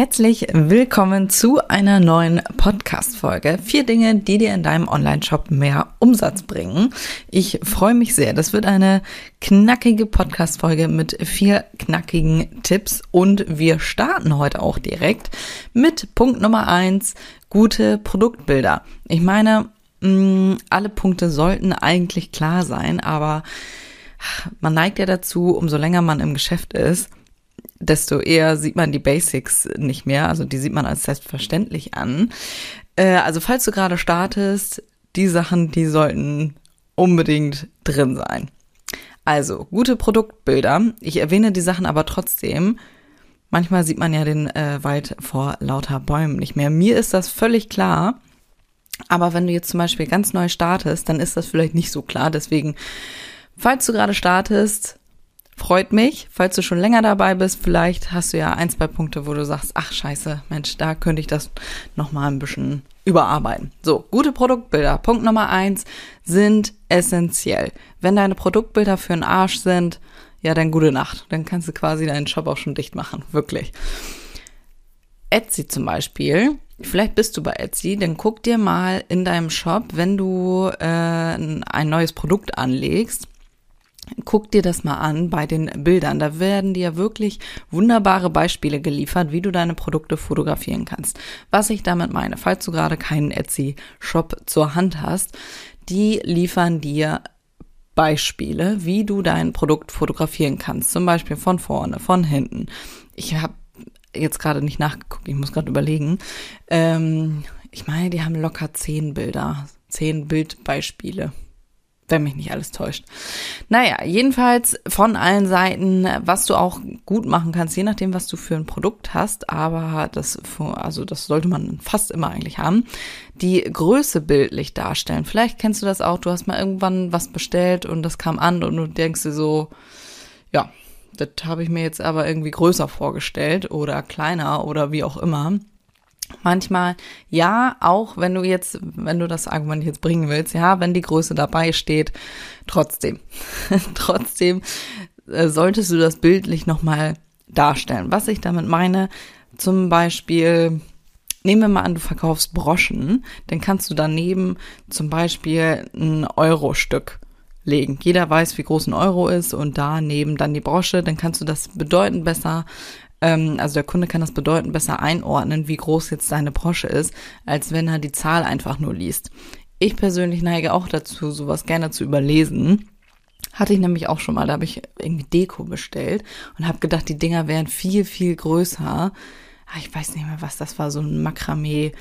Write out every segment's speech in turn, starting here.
Herzlich willkommen zu einer neuen Podcast-Folge. Vier Dinge, die dir in deinem Online-Shop mehr Umsatz bringen. Ich freue mich sehr. Das wird eine knackige Podcast-Folge mit vier knackigen Tipps und wir starten heute auch direkt mit Punkt Nummer eins, gute Produktbilder. Ich meine, mh, alle Punkte sollten eigentlich klar sein, aber man neigt ja dazu, umso länger man im Geschäft ist, desto eher sieht man die Basics nicht mehr. Also die sieht man als selbstverständlich an. Äh, also falls du gerade startest, die Sachen, die sollten unbedingt drin sein. Also gute Produktbilder. Ich erwähne die Sachen aber trotzdem. Manchmal sieht man ja den äh, Wald vor lauter Bäumen nicht mehr. Mir ist das völlig klar. Aber wenn du jetzt zum Beispiel ganz neu startest, dann ist das vielleicht nicht so klar. Deswegen, falls du gerade startest, Freut mich, falls du schon länger dabei bist, vielleicht hast du ja ein, zwei Punkte, wo du sagst, ach scheiße, Mensch, da könnte ich das nochmal ein bisschen überarbeiten. So, gute Produktbilder. Punkt Nummer eins sind essentiell. Wenn deine Produktbilder für einen Arsch sind, ja, dann gute Nacht. Dann kannst du quasi deinen Shop auch schon dicht machen. Wirklich. Etsy zum Beispiel. Vielleicht bist du bei Etsy, dann guck dir mal in deinem Shop, wenn du äh, ein neues Produkt anlegst, Guck dir das mal an bei den Bildern. Da werden dir wirklich wunderbare Beispiele geliefert, wie du deine Produkte fotografieren kannst. Was ich damit meine, falls du gerade keinen Etsy-Shop zur Hand hast, die liefern dir Beispiele, wie du dein Produkt fotografieren kannst. Zum Beispiel von vorne, von hinten. Ich habe jetzt gerade nicht nachgeguckt, ich muss gerade überlegen. Ähm, ich meine, die haben locker zehn Bilder, zehn Bildbeispiele wenn mich nicht alles täuscht. Naja, jedenfalls von allen Seiten, was du auch gut machen kannst, je nachdem, was du für ein Produkt hast, aber das, also das sollte man fast immer eigentlich haben, die Größe bildlich darstellen. Vielleicht kennst du das auch, du hast mal irgendwann was bestellt und das kam an und du denkst dir so, ja, das habe ich mir jetzt aber irgendwie größer vorgestellt oder kleiner oder wie auch immer. Manchmal ja, auch wenn du jetzt, wenn du das Argument jetzt bringen willst, ja, wenn die Größe dabei steht, trotzdem, trotzdem äh, solltest du das bildlich nochmal darstellen. Was ich damit meine, zum Beispiel, nehmen wir mal an, du verkaufst Broschen, dann kannst du daneben zum Beispiel ein Euro-Stück legen. Jeder weiß, wie groß ein Euro ist und daneben dann die Brosche, dann kannst du das bedeutend besser ähm, also der Kunde kann das bedeuten besser einordnen, wie groß jetzt seine Brosche ist, als wenn er die Zahl einfach nur liest. Ich persönlich neige auch dazu, sowas gerne zu überlesen. Hatte ich nämlich auch schon mal, da habe ich irgendwie Deko bestellt und habe gedacht, die Dinger wären viel, viel größer. Ah, ich weiß nicht mehr, was das war, so ein Makramee-Ding.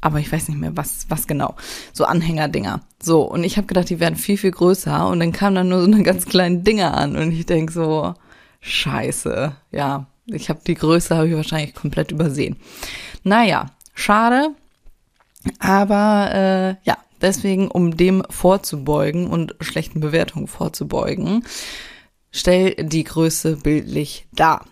Aber ich weiß nicht mehr, was, was genau. So Anhängerdinger. So, und ich habe gedacht, die wären viel, viel größer. Und dann kamen dann nur so eine ganz kleinen Dinger an. Und ich denk so, Scheiße. Ja, ich habe die Größe habe ich wahrscheinlich komplett übersehen. Naja, schade. Aber äh, ja, deswegen, um dem vorzubeugen und schlechten Bewertungen vorzubeugen, stell die Größe bildlich dar.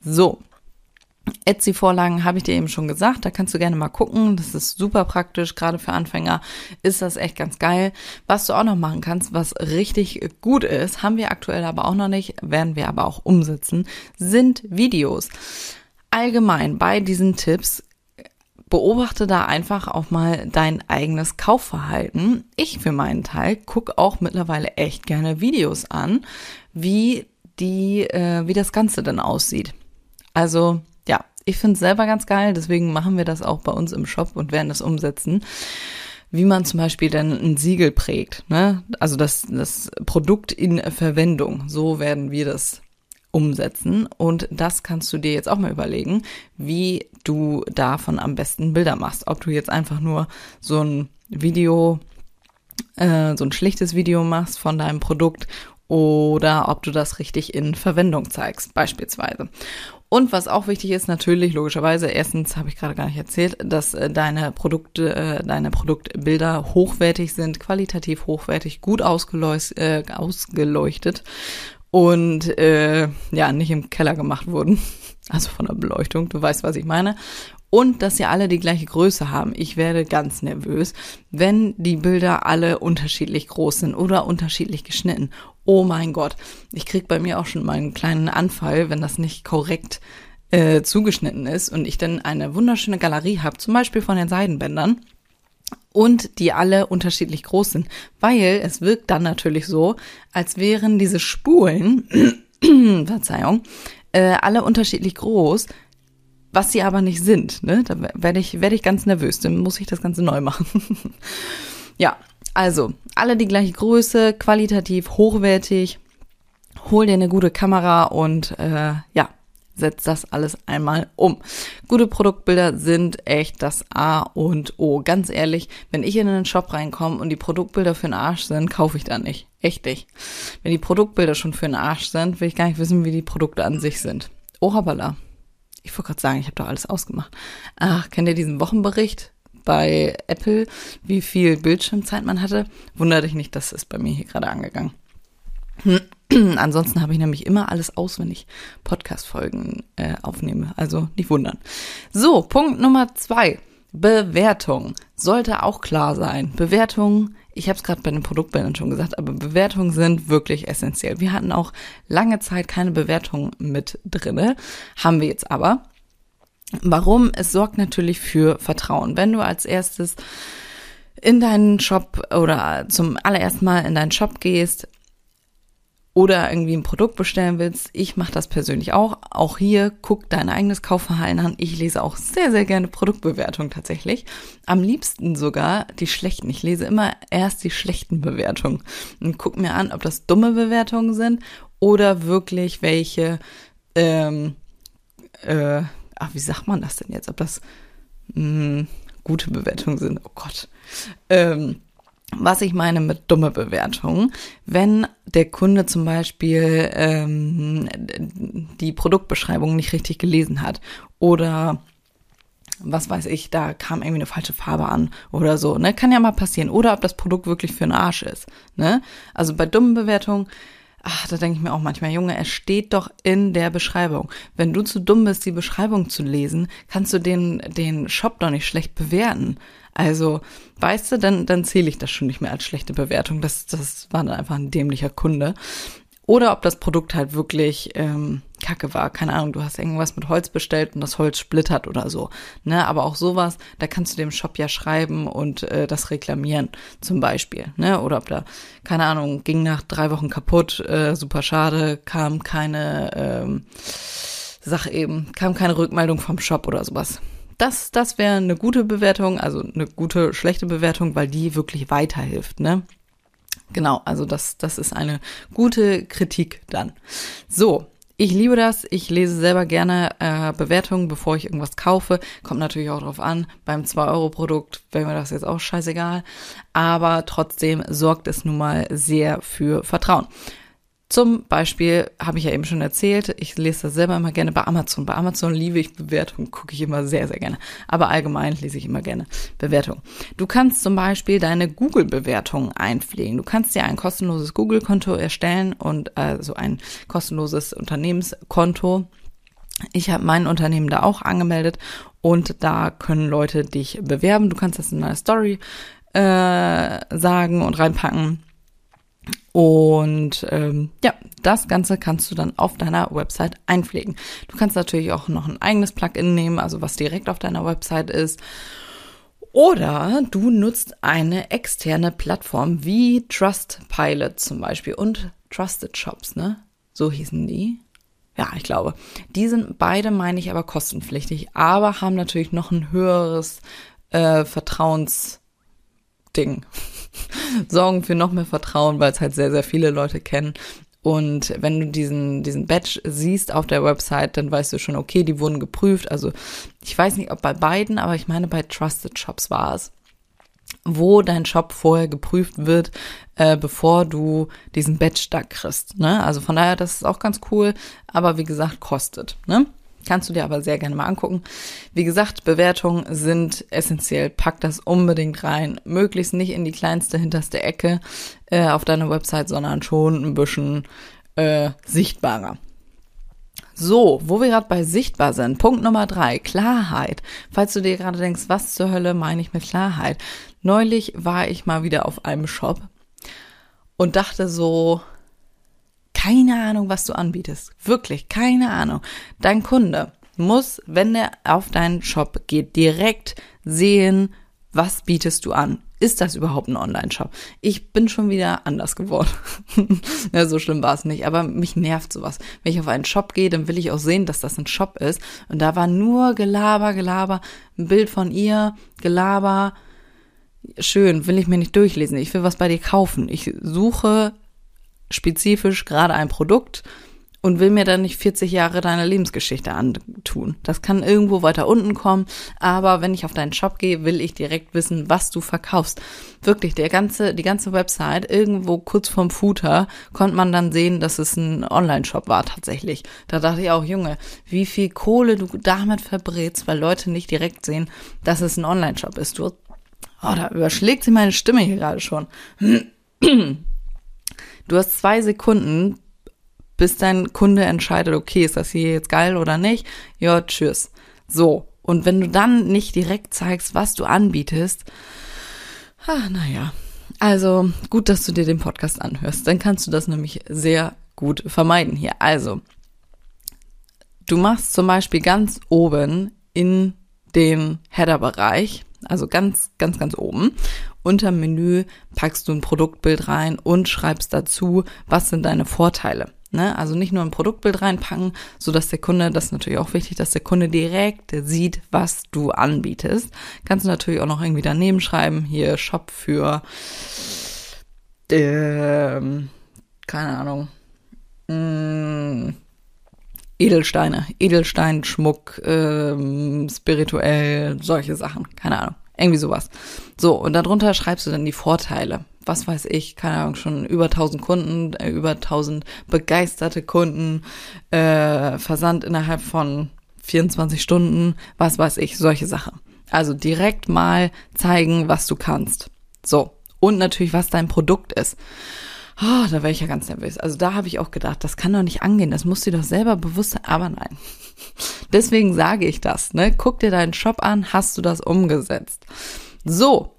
So, Etsy-Vorlagen habe ich dir eben schon gesagt, da kannst du gerne mal gucken. Das ist super praktisch, gerade für Anfänger ist das echt ganz geil. Was du auch noch machen kannst, was richtig gut ist, haben wir aktuell aber auch noch nicht, werden wir aber auch umsetzen, sind Videos. Allgemein bei diesen Tipps beobachte da einfach auch mal dein eigenes Kaufverhalten. Ich für meinen Teil gucke auch mittlerweile echt gerne Videos an, wie die, äh, wie das Ganze denn aussieht. Also ich finde es selber ganz geil, deswegen machen wir das auch bei uns im Shop und werden das umsetzen. Wie man zum Beispiel dann ein Siegel prägt, ne? Also das, das Produkt in Verwendung. So werden wir das umsetzen. Und das kannst du dir jetzt auch mal überlegen, wie du davon am besten Bilder machst. Ob du jetzt einfach nur so ein Video, äh, so ein schlichtes Video machst von deinem Produkt oder ob du das richtig in Verwendung zeigst, beispielsweise. Und was auch wichtig ist, natürlich, logischerweise, erstens habe ich gerade gar nicht erzählt, dass äh, deine Produkte, äh, deine Produktbilder hochwertig sind, qualitativ hochwertig, gut ausgeleuchtet, äh, ausgeleuchtet und äh, ja, nicht im Keller gemacht wurden. Also von der Beleuchtung, du weißt, was ich meine. Und dass sie alle die gleiche Größe haben. Ich werde ganz nervös, wenn die Bilder alle unterschiedlich groß sind oder unterschiedlich geschnitten. Oh mein Gott, ich krieg bei mir auch schon mal einen kleinen Anfall, wenn das nicht korrekt äh, zugeschnitten ist und ich dann eine wunderschöne Galerie habe, zum Beispiel von den Seidenbändern und die alle unterschiedlich groß sind, weil es wirkt dann natürlich so, als wären diese Spulen, Verzeihung, äh, alle unterschiedlich groß, was sie aber nicht sind. Ne? Da werde ich, werde ich ganz nervös, dann muss ich das Ganze neu machen. ja, also, alle die gleiche Größe, qualitativ hochwertig. Hol dir eine gute Kamera und äh, ja, setz das alles einmal um. Gute Produktbilder sind echt das A und O. Ganz ehrlich, wenn ich in einen Shop reinkomme und die Produktbilder für den Arsch sind, kaufe ich da nicht. Echt nicht. Wenn die Produktbilder schon für den Arsch sind, will ich gar nicht wissen, wie die Produkte an sich sind. Oh, hoppala. Ich wollte gerade sagen, ich habe doch alles ausgemacht. Ach, kennt ihr diesen Wochenbericht? bei Apple, wie viel Bildschirmzeit man hatte. Wundere dich nicht, das ist bei mir hier gerade angegangen. Ansonsten habe ich nämlich immer alles aus, wenn ich Podcast-Folgen äh, aufnehme. Also nicht wundern. So, Punkt Nummer zwei. Bewertung. Sollte auch klar sein. Bewertung, ich habe es gerade bei den Produktbildern schon gesagt, aber Bewertungen sind wirklich essentiell. Wir hatten auch lange Zeit keine Bewertung mit drinne, haben wir jetzt aber. Warum? Es sorgt natürlich für Vertrauen. Wenn du als erstes in deinen Shop oder zum allerersten Mal in deinen Shop gehst oder irgendwie ein Produkt bestellen willst, ich mache das persönlich auch. Auch hier guck dein eigenes Kaufverhalten an. Ich lese auch sehr, sehr gerne Produktbewertungen tatsächlich. Am liebsten sogar die schlechten. Ich lese immer erst die schlechten Bewertungen und guck mir an, ob das dumme Bewertungen sind oder wirklich welche ähm, äh, ach, wie sagt man das denn jetzt? Ob das mh, hm, gute Bewertungen sind? Oh Gott. Ähm, was ich meine mit dumme Bewertungen, wenn der Kunde zum Beispiel ähm, die Produktbeschreibung nicht richtig gelesen hat oder was weiß ich, da kam irgendwie eine falsche Farbe an oder so, ne? Kann ja mal passieren. Oder ob das Produkt wirklich für einen Arsch ist, ne? Also bei dummen Bewertungen ach, da denke ich mir auch manchmal, Junge, es steht doch in der Beschreibung. Wenn du zu dumm bist, die Beschreibung zu lesen, kannst du den, den Shop doch nicht schlecht bewerten. Also, weißt du, dann, dann zähle ich das schon nicht mehr als schlechte Bewertung. Das, das war dann einfach ein dämlicher Kunde. Oder ob das Produkt halt wirklich ähm, Kacke war. Keine Ahnung, du hast irgendwas mit Holz bestellt und das Holz splittert oder so. Ne, aber auch sowas, da kannst du dem Shop ja schreiben und äh, das reklamieren, zum Beispiel. Ne? Oder ob da, keine Ahnung, ging nach drei Wochen kaputt, äh, super schade, kam keine ähm, Sache eben, kam keine Rückmeldung vom Shop oder sowas. Das, das wäre eine gute Bewertung, also eine gute, schlechte Bewertung, weil die wirklich weiterhilft, ne? Genau, also das, das ist eine gute Kritik dann. So, ich liebe das. Ich lese selber gerne äh, Bewertungen, bevor ich irgendwas kaufe. Kommt natürlich auch drauf an. Beim 2-Euro-Produkt wäre mir das jetzt auch scheißegal. Aber trotzdem sorgt es nun mal sehr für Vertrauen. Zum Beispiel habe ich ja eben schon erzählt, ich lese das selber immer gerne bei Amazon. Bei Amazon liebe ich Bewertungen, gucke ich immer sehr, sehr gerne. Aber allgemein lese ich immer gerne Bewertungen. Du kannst zum Beispiel deine Google-Bewertungen einpflegen. Du kannst dir ein kostenloses Google-Konto erstellen und also ein kostenloses Unternehmenskonto. Ich habe mein Unternehmen da auch angemeldet und da können Leute dich bewerben. Du kannst das in deiner Story äh, sagen und reinpacken und ähm, ja, das Ganze kannst du dann auf deiner Website einpflegen. Du kannst natürlich auch noch ein eigenes Plugin nehmen, also was direkt auf deiner Website ist. Oder du nutzt eine externe Plattform wie Trustpilot zum Beispiel und Trusted Shops, ne? So hießen die. Ja, ich glaube. Die sind beide, meine ich, aber kostenpflichtig, aber haben natürlich noch ein höheres äh, Vertrauensding. Sorgen für noch mehr Vertrauen, weil es halt sehr, sehr viele Leute kennen. Und wenn du diesen, diesen Badge siehst auf der Website, dann weißt du schon, okay, die wurden geprüft. Also ich weiß nicht, ob bei beiden, aber ich meine, bei Trusted Shops war es, wo dein Shop vorher geprüft wird, äh, bevor du diesen Badge da kriegst. Ne? Also von daher, das ist auch ganz cool, aber wie gesagt, kostet. Ne? Kannst du dir aber sehr gerne mal angucken. Wie gesagt, Bewertungen sind essentiell. Pack das unbedingt rein. Möglichst nicht in die kleinste, hinterste Ecke äh, auf deiner Website, sondern schon ein bisschen äh, sichtbarer. So, wo wir gerade bei sichtbar sind. Punkt Nummer drei, Klarheit. Falls du dir gerade denkst, was zur Hölle meine ich mit Klarheit? Neulich war ich mal wieder auf einem Shop und dachte so, keine Ahnung, was du anbietest. Wirklich, keine Ahnung. Dein Kunde muss, wenn er auf deinen Shop geht, direkt sehen, was bietest du an? ist das überhaupt ein Online-Shop? Ich bin schon wieder anders geworden. ja, so schlimm war es nicht, aber mich nervt sowas. Wenn ich auf einen Shop gehe, dann will ich auch sehen, dass das ein Shop ist. Und da war nur Gelaber, Gelaber, ein Bild von ihr, Gelaber. Schön, will ich mir nicht durchlesen. Ich will was bei dir kaufen. Ich suche spezifisch gerade ein Produkt und will mir dann nicht 40 Jahre deine Lebensgeschichte antun. Das kann irgendwo weiter unten kommen, aber wenn ich auf deinen Shop gehe, will ich direkt wissen, was du verkaufst. Wirklich, der ganze, die ganze Website, irgendwo kurz vorm Footer, konnte man dann sehen, dass es ein Online-Shop war tatsächlich. Da dachte ich auch, Junge, wie viel Kohle du damit verbrätst, weil Leute nicht direkt sehen, dass es ein Online-Shop ist. Du, oh, da überschlägt sich meine Stimme hier gerade schon. Du hast zwei Sekunden, bis dein Kunde entscheidet, okay, ist das hier jetzt geil oder nicht? Ja, tschüss. So. Und wenn du dann nicht direkt zeigst, was du anbietest, ah, naja. Also gut, dass du dir den Podcast anhörst. Dann kannst du das nämlich sehr gut vermeiden hier. Also, du machst zum Beispiel ganz oben in den Header-Bereich, also ganz, ganz, ganz oben. Unter Menü packst du ein Produktbild rein und schreibst dazu, was sind deine Vorteile. Ne? Also nicht nur ein Produktbild reinpacken, so dass der Kunde, das ist natürlich auch wichtig, dass der Kunde direkt sieht, was du anbietest. Kannst du natürlich auch noch irgendwie daneben schreiben, hier Shop für, ähm, keine Ahnung, mh, mm, Edelsteine, Edelsteinschmuck, ähm, spirituell, solche Sachen, keine Ahnung, irgendwie sowas. So, und darunter schreibst du dann die Vorteile was weiß ich, keine Ahnung, schon über 1000 Kunden, äh, über 1000 begeisterte Kunden, äh, Versand innerhalb von 24 Stunden, was weiß ich, solche Sachen. Also direkt mal zeigen, was du kannst. So. Und natürlich, was dein Produkt ist. Oh, da wäre ich ja ganz nervös. Also da habe ich auch gedacht, das kann doch nicht angehen, das musst du dir doch selber bewusst sein. Aber nein. Deswegen sage ich das, ne? Guck dir deinen Shop an, hast du das umgesetzt? So,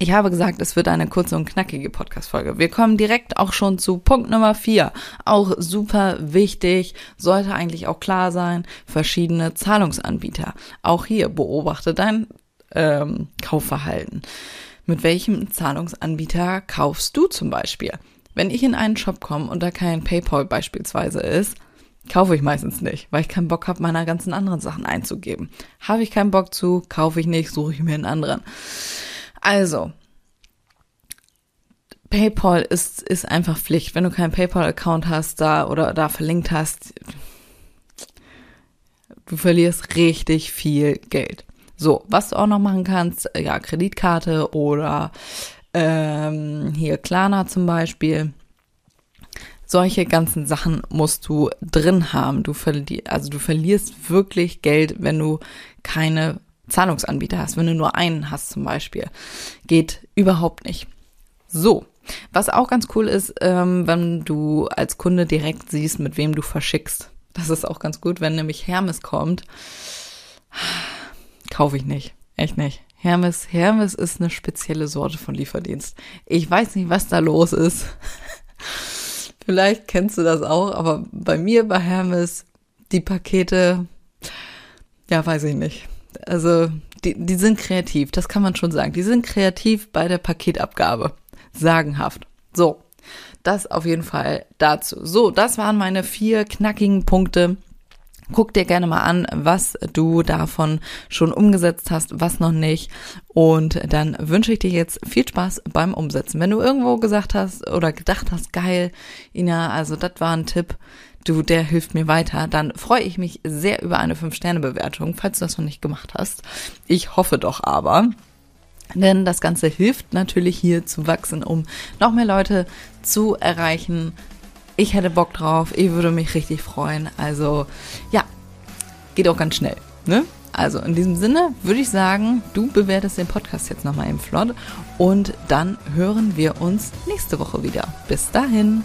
ich habe gesagt, es wird eine kurze und knackige Podcast-Folge. Wir kommen direkt auch schon zu Punkt Nummer vier. Auch super wichtig, sollte eigentlich auch klar sein, verschiedene Zahlungsanbieter. Auch hier beobachte dein ähm, Kaufverhalten. Mit welchem Zahlungsanbieter kaufst du zum Beispiel? Wenn ich in einen Shop komme und da kein PayPal beispielsweise ist, kaufe ich meistens nicht, weil ich keinen Bock habe, meiner ganzen anderen Sachen einzugeben. Habe ich keinen Bock zu, kaufe ich nicht, suche ich mir einen anderen. Also, PayPal ist, ist einfach Pflicht. Wenn du keinen PayPal-Account hast da oder da verlinkt hast, du verlierst richtig viel Geld. So, was du auch noch machen kannst, ja, Kreditkarte oder ähm, hier Klarna zum Beispiel. Solche ganzen Sachen musst du drin haben. Du also du verlierst wirklich Geld, wenn du keine Zahlungsanbieter hast, wenn du nur einen hast zum Beispiel. Geht überhaupt nicht. So, was auch ganz cool ist, ähm, wenn du als Kunde direkt siehst, mit wem du verschickst. Das ist auch ganz gut, wenn nämlich Hermes kommt. Kaufe ich nicht. Echt nicht. Hermes, Hermes ist eine spezielle Sorte von Lieferdienst. Ich weiß nicht, was da los ist. Vielleicht kennst du das auch, aber bei mir bei Hermes die Pakete, ja, weiß ich nicht. Also, die, die sind kreativ, das kann man schon sagen. Die sind kreativ bei der Paketabgabe. Sagenhaft. So, das auf jeden Fall dazu. So, das waren meine vier knackigen Punkte. Guck dir gerne mal an, was du davon schon umgesetzt hast, was noch nicht. Und dann wünsche ich dir jetzt viel Spaß beim Umsetzen. Wenn du irgendwo gesagt hast oder gedacht hast, geil, Ina, also das war ein Tipp, du, der hilft mir weiter, dann freue ich mich sehr über eine 5-Sterne-Bewertung, falls du das noch nicht gemacht hast. Ich hoffe doch aber. Denn das Ganze hilft natürlich hier zu wachsen, um noch mehr Leute zu erreichen. Ich hätte Bock drauf, ich würde mich richtig freuen. Also ja, geht auch ganz schnell. Ne? Also in diesem Sinne würde ich sagen, du bewertest den Podcast jetzt nochmal im Flot und dann hören wir uns nächste Woche wieder. Bis dahin.